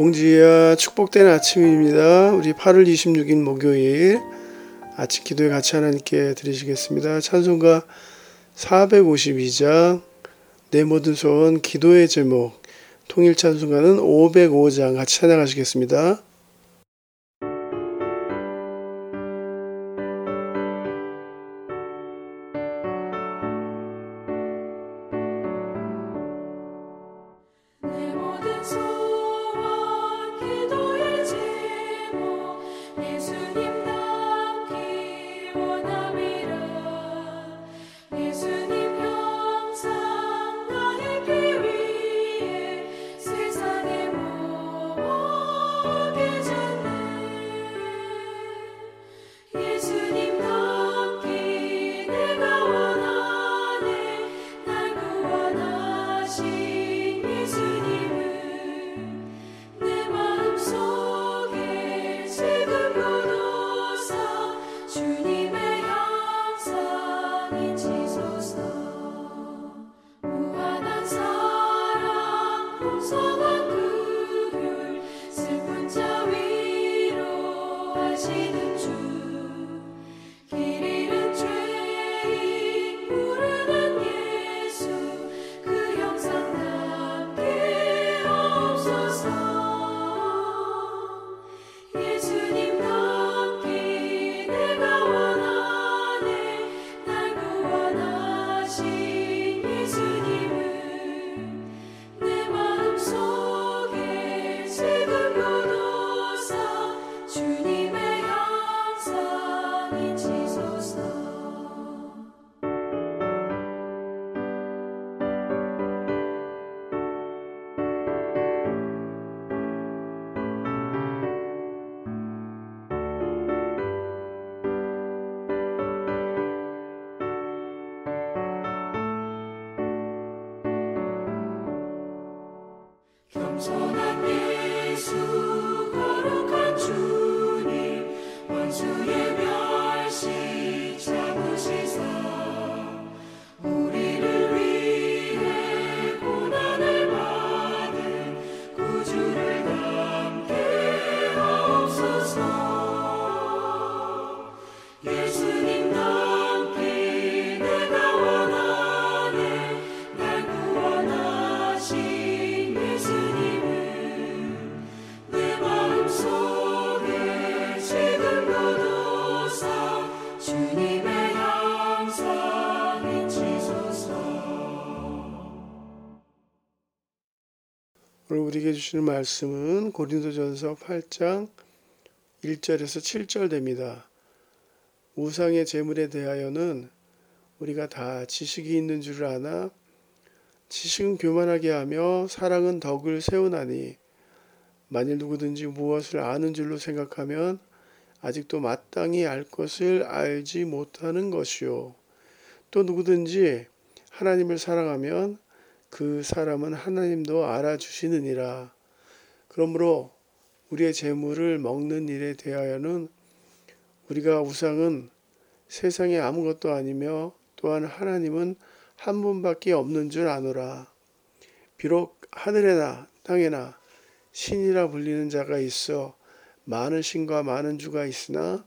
봉지야 축복된 아침입니다. 우리 8월 26일 목요일 아침 기도에 같이 하나님께 드리시겠습니다. 찬송가 452장 내 모든 소원 기도의 제목 통일 찬송가는 505장 같이 찬양하시겠습니다. 예수 거룩한 주님 원수의 주시는 말씀은 고린도전서 8장 1절에서 7절 됩니다. 우상의 제물에 대하여는 우리가 다 지식이 있는 줄을 아나 지식은 교만하게 하며 사랑은 덕을 세우나니 만일 누구든지 무엇을 아는 줄로 생각하면 아직도 마땅히 알 것을 알지 못하는 것이요 또 누구든지 하나님을 사랑하면 그 사람은 하나님도 알아주시느니라. 그러므로 우리의 재물을 먹는 일에 대하여는 우리가 우상은 세상에 아무것도 아니며 또한 하나님은 한 분밖에 없는 줄 아노라. 비록 하늘에나 땅에나 신이라 불리는 자가 있어 많은 신과 많은 주가 있으나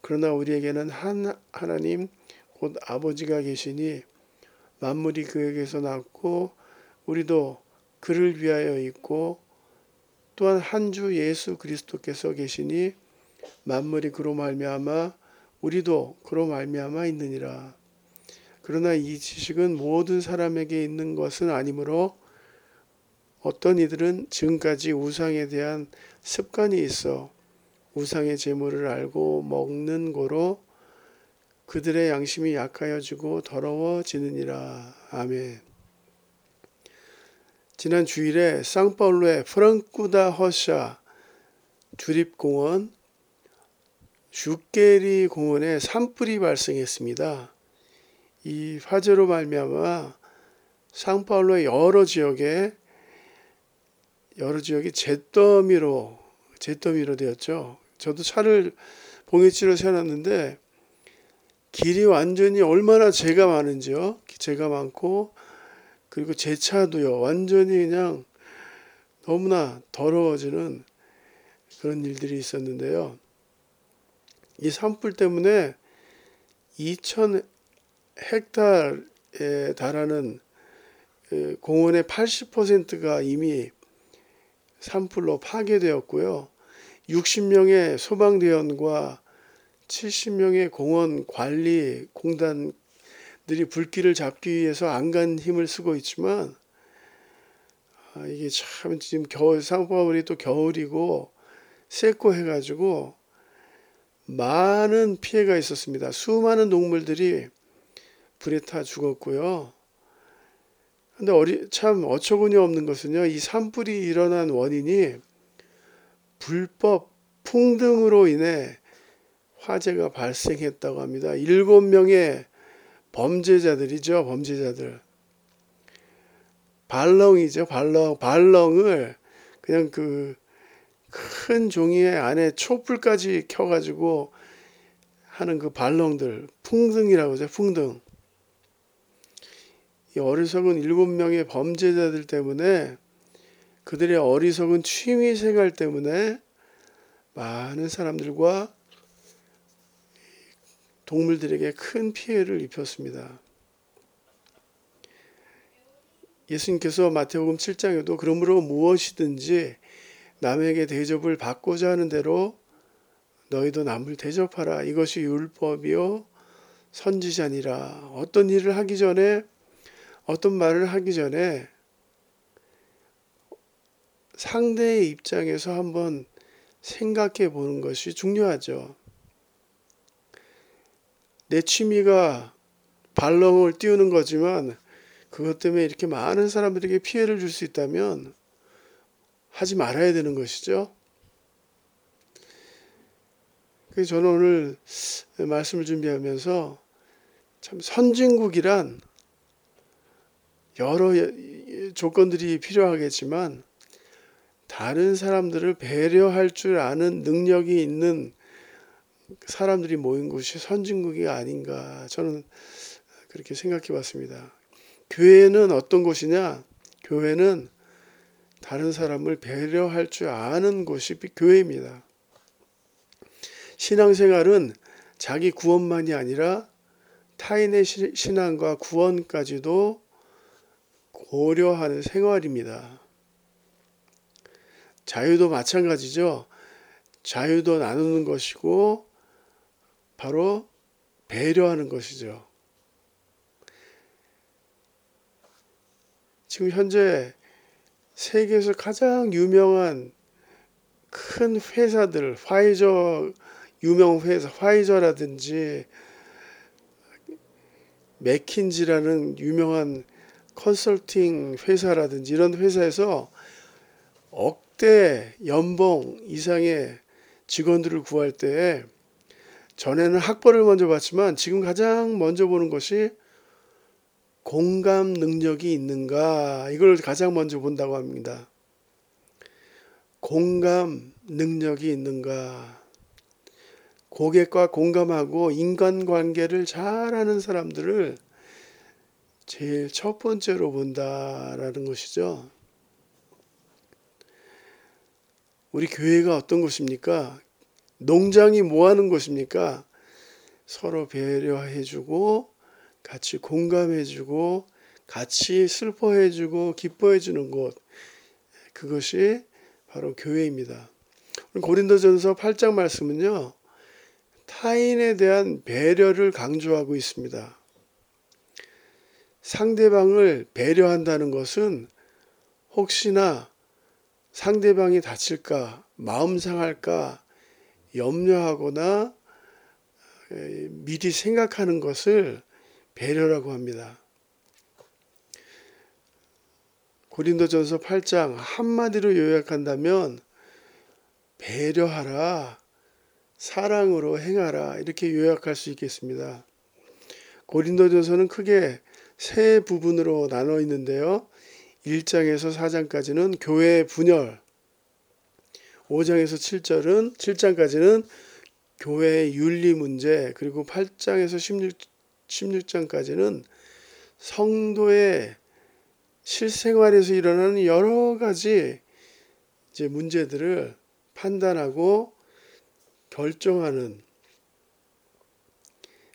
그러나 우리에게는 한 하나님 곧 아버지가 계시니 만물이 그에게서 났고 우리도 그를 위하여 있고 또한 한 주 예수 그리스도께서 계시니 만물이 그로 말미암아 우리도 그로 말미암아 있느니라. 그러나 이 지식은 모든 사람에게 있는 것은 아니므로 어떤 이들은 지금까지 우상에 대한 습관이 있어 우상의 재물을 알고 먹는 거로 그들의 양심이 약하여지고 더러워지느니라. 아멘. 지난 주일에 상파울루의 프랑쿠다 허샤 주립공원 슈케리 공원에 산불이 발생했습니다. 이 화재로 말미암아 상파울루의 여러 지역에 여러 지역이 잿더미로 잿더미로 되었죠. 저도 차를 봉해치로 세워놨는데 길이 완전히 얼마나 재가 많은지요. 재가 많고 그리고 제 차도요. 완전히 그냥 너무나 더러워지는 그런 일들이 있었는데요. 이 산불 때문에 2천 헥타르에 달하는 그 공원의 80%가 이미 산불로 파괴되었고요. 60명의 소방대원과 70명의 공원 관리 공단들이 불길을 잡기 위해서 안간 힘을 쓰고 있지만 아, 이게 참 지금 겨울 상파울이 또 겨울이고 쎄고 해가지고 많은 피해가 있었습니다. 수많은 동물들이 불에 타 죽었고요. 근데 어리, 참 어처구니 없는 것은요, 이 산불이 일어난 원인이 불법 풍등으로 인해 화재가 발생했다고 합니다. 일곱 명의 범죄자들이죠, 범죄자들. 발렁이죠, 발렁. 발렁을 그냥 그 큰 종이에 안에 촛불까지 켜가지고 하는 그 발렁들, 풍등이라고 하죠, 풍등. 이 어리석은 일곱 명의 범죄자들 때문에 그들의 어리석은 취미 생활 때문에 많은 사람들과 동물들에게 큰 피해를 입혔습니다. 예수님께서 마태복음 7장에도 그러므로 무엇이든지 남에게 대접을 받고자 하는 대로 너희도 남을 대접하라. 이것이 율법이요 선지자니라. 어떤 일을 하기 전에 어떤 말을 하기 전에 상대의 입장에서 한번 생각해 보는 것이 중요하죠. 내 취미가 발렁을 띄우는 거지만 그것 때문에 이렇게 많은 사람들에게 피해를 줄 수 있다면 하지 말아야 되는 것이죠. 그래서 저는 오늘 말씀을 준비하면서 참 선진국이란 여러 조건들이 필요하겠지만 다른 사람들을 배려할 줄 아는 능력이 있는 사람들이 모인 곳이 선진국이 아닌가 저는 그렇게 생각해 봤습니다. 교회는 어떤 곳이냐? 교회는 다른 사람을 배려할 줄 아는 곳이 교회입니다. 신앙생활은 자기 구원만이 아니라 타인의 신앙과 구원까지도 고려하는 생활입니다. 자유도 마찬가지죠. 자유도 나누는 것이고 바로 배려하는 것이죠. 지금 현재 세계에서 가장 유명한 큰 회사들, 화이저 유명 회사, 화이저라든지 맥킨지라는 유명한 컨설팅 회사라든지 이런 회사에서 억대 연봉 이상의 직원들을 구할 때 전에는 학벌을 먼저 봤지만 지금 가장 먼저 보는 것이 공감 능력이 있는가 이걸 가장 먼저 본다고 합니다. 공감 능력이 있는가 고객과 공감하고 인간관계를 잘하는 사람들을 제일 첫 번째로 본다라는 것이죠. 우리 교회가 어떤 곳입니까? 농장이 뭐 하는 곳입니까? 서로 배려해주고 같이 공감해주고 같이 슬퍼해주고 기뻐해주는 곳 그것이 바로 교회입니다. 고린도전서 8장 말씀은요 타인에 대한 배려를 강조하고 있습니다. 상대방을 배려한다는 것은 혹시나 상대방이 다칠까 마음 상할까 염려하거나 미리 생각하는 것을 배려라고 합니다. 고린도전서 8장 한마디로 요약한다면 배려하라, 사랑으로 행하라 이렇게 요약할 수 있겠습니다. 고린도전서는 크게 세 부분으로 나눠 있는데요. 1장에서 4장까지는 교회 분열, 5장에서 7절은 7장까지는 교회의 윤리 문제, 그리고 8장에서 16, 16장까지는 성도의 실생활에서 일어나는 여러 가지 이제 문제들을 판단하고 결정하는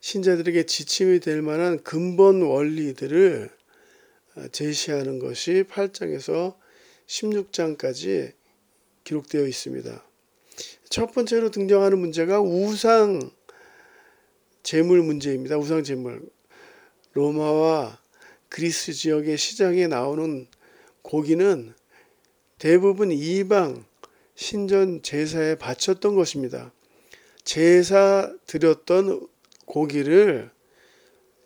신자들에게 지침이 될 만한 근본 원리들을 어, 제시하는 것이 8장에서 16장까지 기록되어 있습니다. 첫 번째로 등장하는 문제가 우상 재물 문제입니다. 우상 재물. 로마와 그리스 지역의 시장에 나오는 고기는 대부분 이방 신전 제사에 바쳤던 것입니다. 제사 드렸던 고기를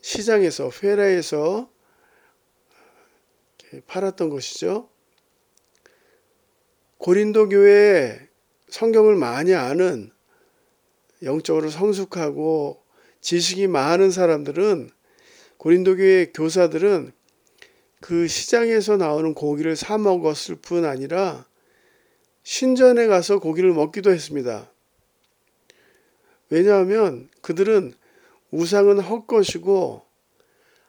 시장에서 회라에서 팔았던 것이죠. 고린도 교회에 성경을 많이 아는 영적으로 성숙하고 지식이 많은 사람들은 고린도 교회 교사들은 그 시장에서 나오는 고기를 사 먹었을 뿐 아니라 신전에 가서 고기를 먹기도 했습니다. 왜냐하면 그들은 우상은 헛것이고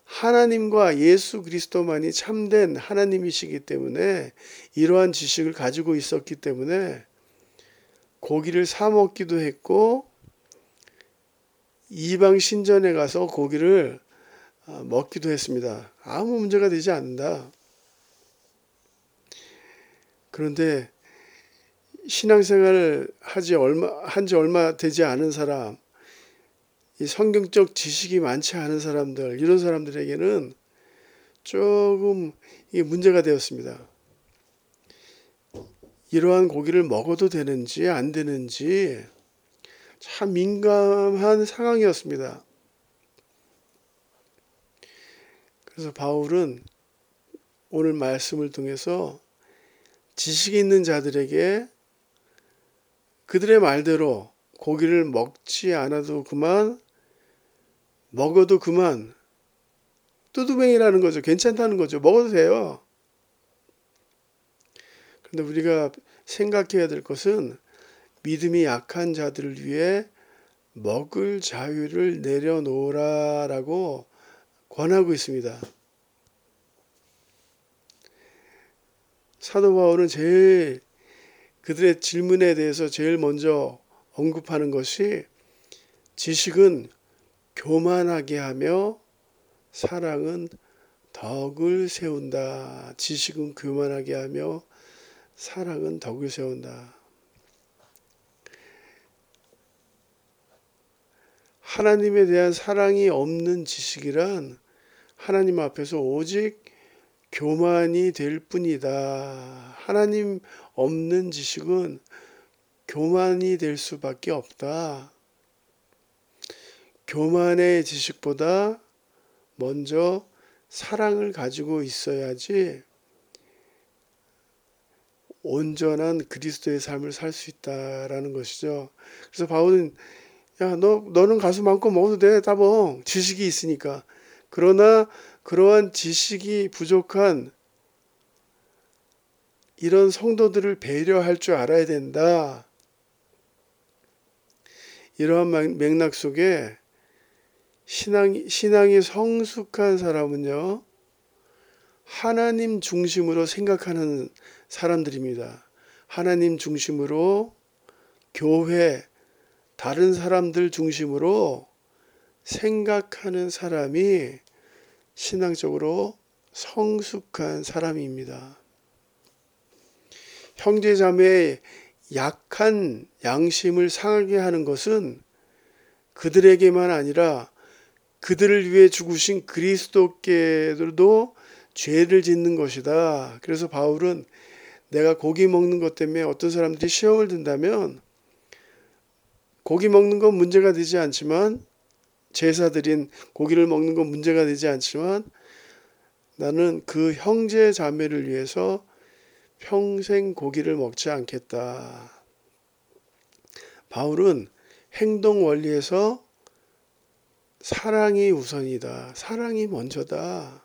하나님과 예수 그리스도만이 참된 하나님이시기 때문에 이러한 지식을 가지고 있었기 때문에 고기를 사 먹기도 했고 이방 신전에 가서 고기를 어, 먹기도 했습니다. 아무 문제가 되지 않는다. 그런데 신앙생활을 하지 얼마 한지 얼마 되지 않은 사람, 이 성경적 지식이 많지 않은 사람들 이런 사람들에게는 조금 이게 문제가 되었습니다. 이러한 고기를 먹어도 되는지 안 되는지 참 민감한 상황이었습니다. 그래서 바울은 오늘 말씀을 통해서 지식 있는 자들에게 그들의 말대로 고기를 먹지 않아도 그만, 먹어도 그만, 뚜두뱅이라는 거죠. 괜찮다는 거죠. 먹어도 돼요. 그런데 우리가 생각해야 될 것은 믿음이 약한 자들을 위해 먹을 자유를 내려놓으라라고 권하고 있습니다. 사도 바울은 제일 그들의 질문에 대해서 제일 먼저 언급하는 것이 지식은 교만하게 하며 사랑은 덕을 세운다. 지식은 교만하게 하며 사랑은 덕을 세운다. 하나님에 대한 사랑이 없는 지식이란 하나님 앞에서 오직 교만이 될 뿐이다. 하나님 없는 지식은 교만이 될 수밖에 없다. 교만의 지식보다 먼저 사랑을 가지고 있어야지 온전한 그리스도의 삶을 살 수 있다라는 것이죠. 그래서 바울은 야, 너 너는 가서 마음껏 먹어도 돼, 따봉. 지식이 있으니까. 그러나 그러한 지식이 부족한 이런 성도들을 배려할 줄 알아야 된다. 이러한 맥락 속에 신앙, 신앙이 성숙한 사람은요, 하나님 중심으로 생각하는 사람들입니다. 하나님 중심으로 교회, 다른 사람들 중심으로 생각하는 사람이 신앙적으로 성숙한 사람입니다. 형제 자매의 약한 양심을 상하게 하는 것은 그들에게만 아니라 그들을 위해 죽으신 그리스도께도 죄를 짓는 것이다. 그래서 바울은 내가 고기 먹는 것 때문에 어떤 사람들이 시험을 든다면 고기 먹는 건 문제가 되지 않지만 제사드린 고기를 먹는 건 문제가 되지 않지만 나는 그 형제 자매를 위해서 평생 고기를 먹지 않겠다. 바울은 행동 원리에서 사랑이 우선이다. 사랑이 먼저다.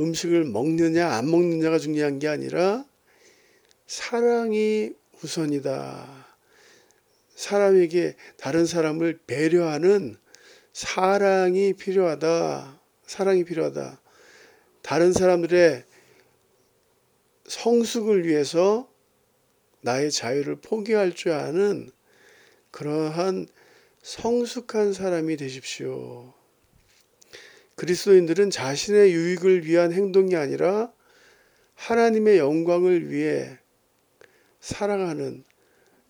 음식을 먹느냐 안 먹느냐가 중요한 게 아니라 사랑이 우선이다. 사람에게 다른 사람을 배려하는 사랑이 필요하다. 사랑이 필요하다. 다른 사람들의 성숙을 위해서 나의 자유를 포기할 줄 아는 그러한 성숙한 사람이 되십시오. 그리스도인들은 자신의 유익을 위한 행동이 아니라 하나님의 영광을 위해 살아가는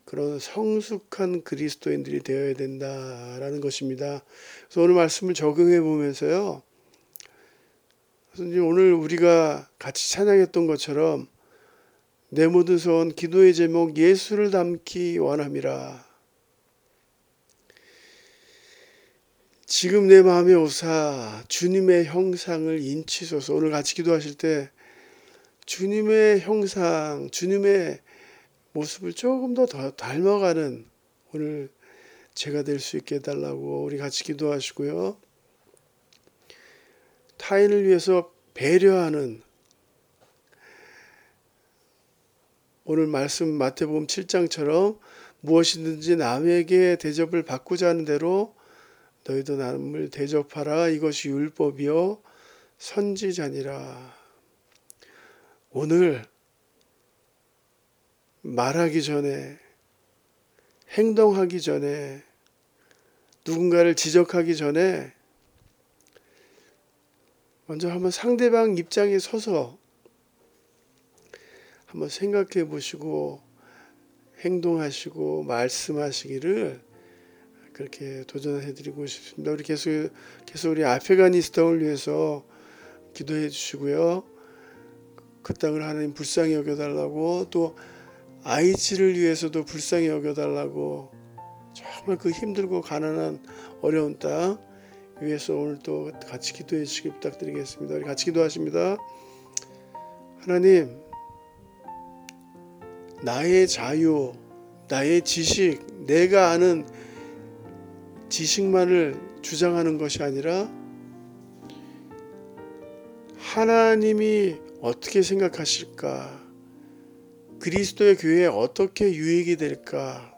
그런 성숙한 그리스도인들이 되어야 된다라는 것입니다. 그래서 오늘 말씀을 적용해 보면서요. 선생님 오늘 우리가 같이 찬양했던 것처럼 내 모든 소원 기도의 제목 예수를 담기 원함이라. 지금 내 마음에 오사 주님의 형상을 인치소서 오늘 같이 기도하실 때 주님의 형상, 주님의 모습을 조금 더, 더 닮아가는 오늘 제가 될 수 있게 해달라고 우리 같이 기도하시고요. 타인을 위해서 배려하는 오늘 말씀 마태복음 7장처럼 무엇이든지 남에게 대접을 받고자 하는 대로 너희도 남을 대접하라 이것이 율법이요 선지자니라. 오늘 말하기 전에 행동하기 전에 누군가를 지적하기 전에 먼저 한번 상대방 입장에 서서 한번 생각해 보시고 행동하시고 말씀하시기를 그렇게 도전해 드리고 싶습니다. 우리 계속 계속 우리 아프가니스탄을 위해서 기도해 주시고요. 그 땅을 하나님 불쌍히 여겨 달라고 또 아이치를 위해서도 불쌍히 여겨 달라고 정말 그 힘들고 가난한 어려운 땅 위해서 오늘 또 같이 기도해 주시기 부탁드리겠습니다. 우리 같이 기도하십니다. 하나님 나의 자유, 나의 지식, 내가 아는 지식만을 주장하는 것이 아니라 하나님이 어떻게 생각하실까? 그리스도의 교회에 어떻게 유익이 될까?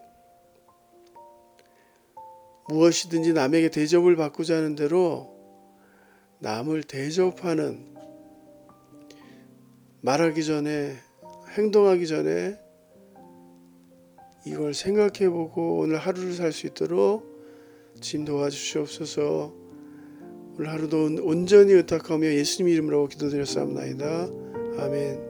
무엇이든지 남에게 대접을 받고자 하는 대로 남을 대접하는 말하기 전에 행동하기 전에 이걸 생각해 보고 오늘 하루를 살 수 있도록 진 도와주시옵소서. 오늘 하루도 온전히 의탁하며 예수님 이름으로 기도드렸사옵나이다. 아멘.